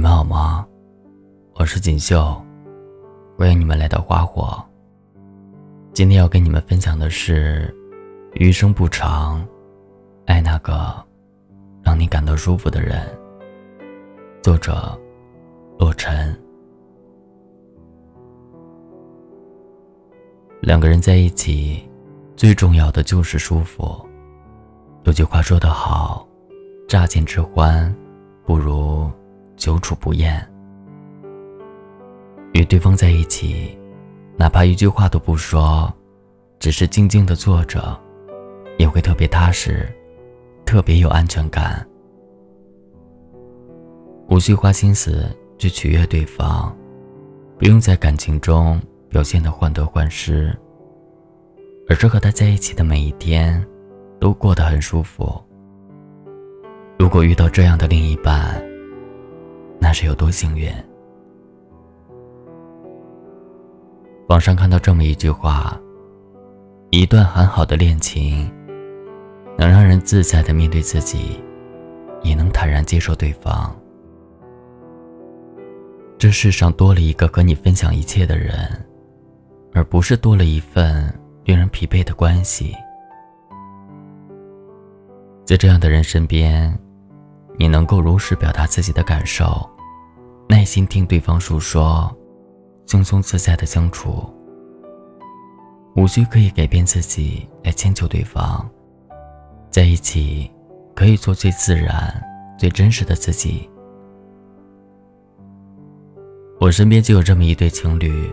你们好吗？我是锦绣，欢迎你们来到花火。今天要跟你们分享的是：余生不长，爱那个让你感到舒服的人。作者：洛尘。两个人在一起，最重要的就是舒服。有句话说得好：“乍见之欢，不如久处不厌。”与对方在一起，哪怕一句话都不说，只是静静的坐着，也会特别踏实，特别有安全感。无需花心思去取悦对方，不用在感情中。表现的患得患失，而是和他在一起的每一天，都过得很舒服。如果遇到这样的另一半，那是有多幸运？网上看到这么一句话：一段很好的恋情，能让人自在的面对自己，也能坦然接受对方。这世上多了一个和你分享一切的人。而不是多了一份令人疲惫的关系。在这样的人身边，你能够如实表达自己的感受，耐心听对方诉说，轻松自在的相处，无需刻意改变自己来迁就对方。在一起，可以做最自然、最真实的自己。我身边就有这么一对情侣。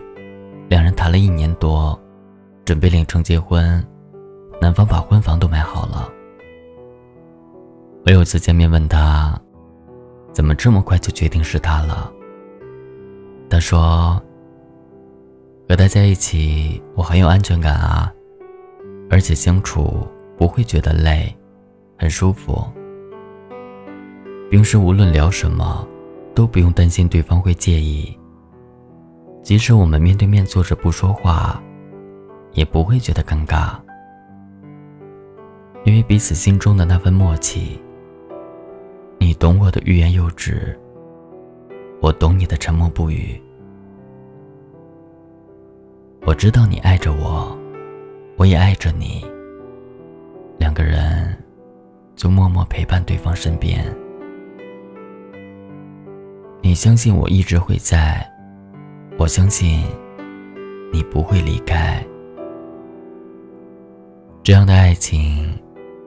两人谈了一年多，准备领证结婚，男方把婚房都买好了。我有次见面问他，怎么这么快就决定是他了？他说：“和他在一起，我很有安全感啊，而且相处不会觉得累，很舒服。平时无论聊什么，都不用担心对方会介意。”即使我们面对面坐着不说话，也不会觉得尴尬，因为彼此心中的那份默契。你懂我的欲言又止，我懂你的沉默不语。我知道你爱着我，我也爱着你。两个人就默默陪伴对方身边。你相信我一直会在。我相信你不会离开。这样的爱情，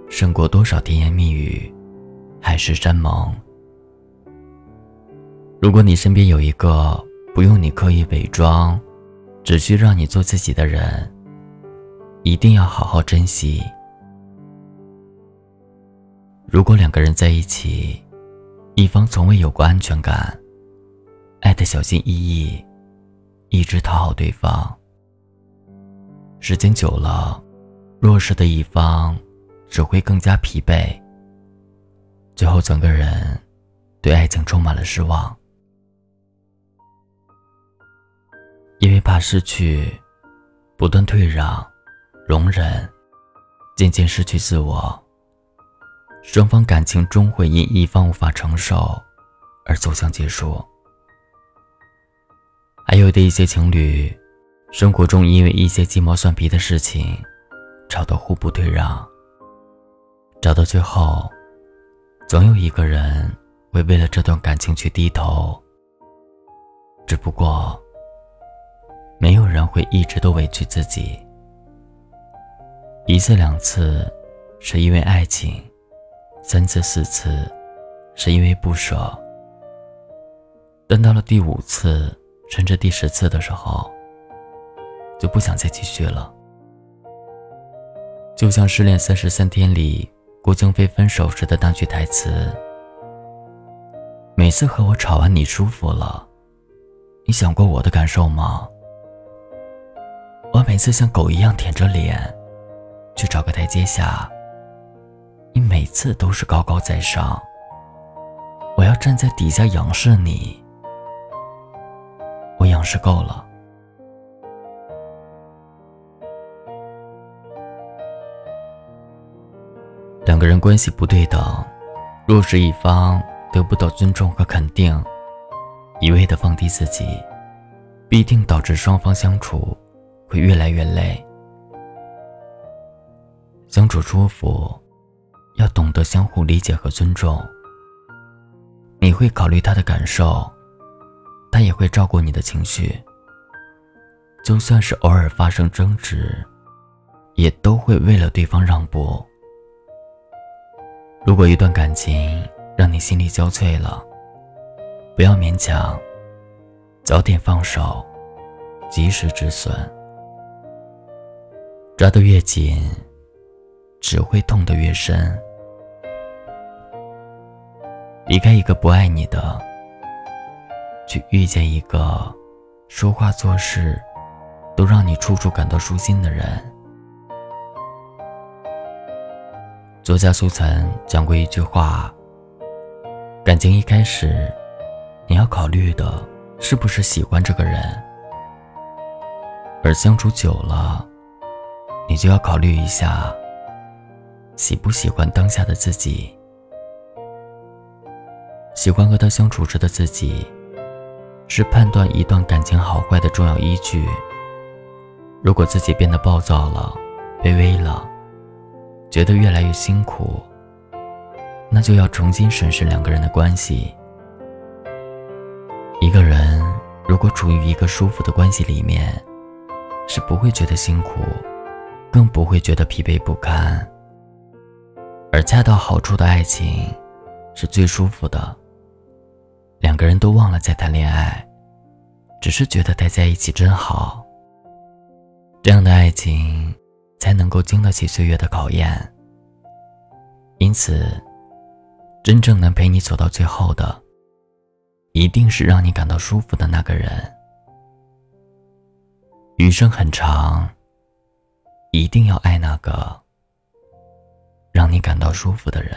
胜过多少甜言蜜语、海誓山盟。如果你身边有一个不用你刻意伪装，只需让你做自己的人，一定要好好珍惜。如果两个人在一起，一方从未有过安全感，爱的小心翼翼。一直讨好对方，时间久了，弱势的一方只会更加疲惫，最后整个人对爱情充满了失望。因为怕失去，不断退让、容忍，渐渐失去自我，双方感情终会因一方无法承受而走向结束。还有的一些情侣，生活中因为一些鸡毛蒜皮的事情，吵得互不退让。吵到最后，总有一个人会为了这段感情去低头。只不过，没有人会一直都委屈自己。一次两次，是因为爱情；三次四次，是因为不舍。等到了第五次。甚至第十次的时候，就不想再继续了。就像《失恋三十三天》里郭京飞分手时的那句台词：“每次和我吵完，你舒服了，你想过我的感受吗？我每次像狗一样舔着脸去找个台阶下，你每次都是高高在上，我要站在底下仰视你。”我仰视够了。两个人关系不对等，弱势一方得不到尊重和肯定，一味的放低自己，必定导致双方相处会越来越累。相处舒服，要懂得相互理解和尊重。你会考虑他的感受，他也会照顾你的情绪。就算是偶尔发生争执，也都会为了对方让步。如果一段感情让你心力交瘁了，不要勉强，早点放手，及时止损。抓得越紧，只会痛得越深。离开一个不爱你的，去遇见一个说话做事都让你处处感到舒心的人。作家苏岑讲过一句话：感情一开始，你要考虑的是不是喜欢这个人，而相处久了，你就要考虑一下，喜不喜欢当下的自己。喜欢和他相处时的自己，是判断一段感情好坏的重要依据。如果自己变得暴躁了、卑微了，觉得越来越辛苦，那就要重新审视两个人的关系。一个人如果处于一个舒服的关系里面，是不会觉得辛苦，更不会觉得疲惫不堪。而恰到好处的爱情，是最舒服的。两个人都忘了在谈恋爱，只是觉得待在一起真好。这样的爱情才能够经得起岁月的考验。因此，真正能陪你走到最后的，一定是让你感到舒服的那个人。余生很长，一定要爱那个让你感到舒服的人。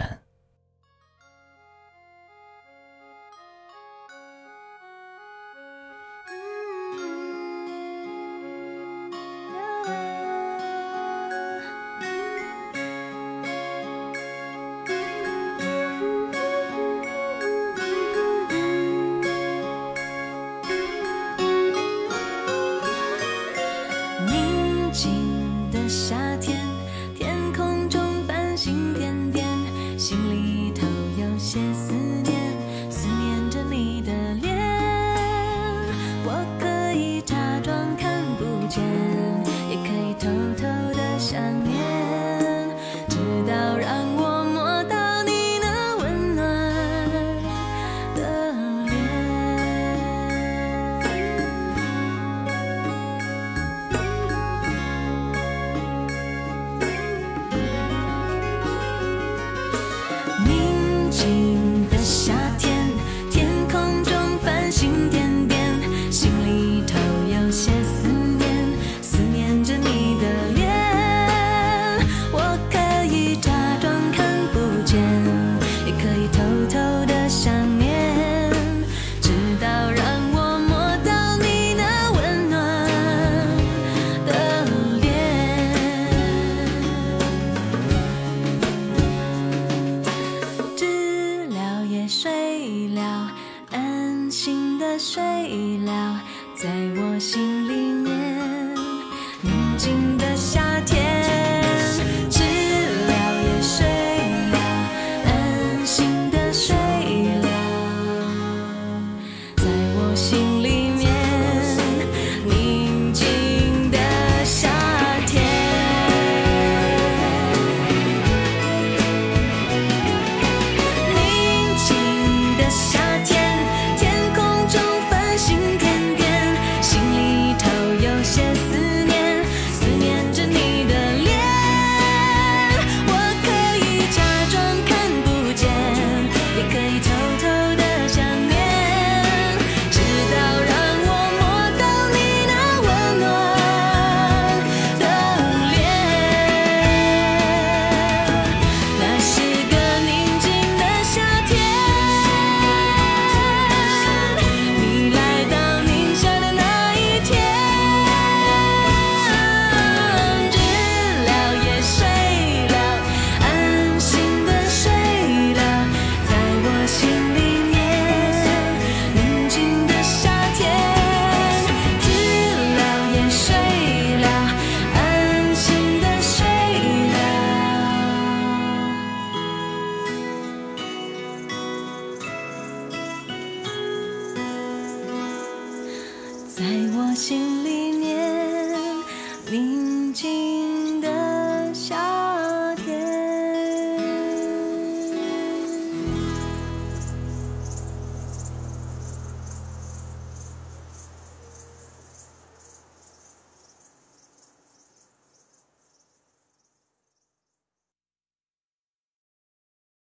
静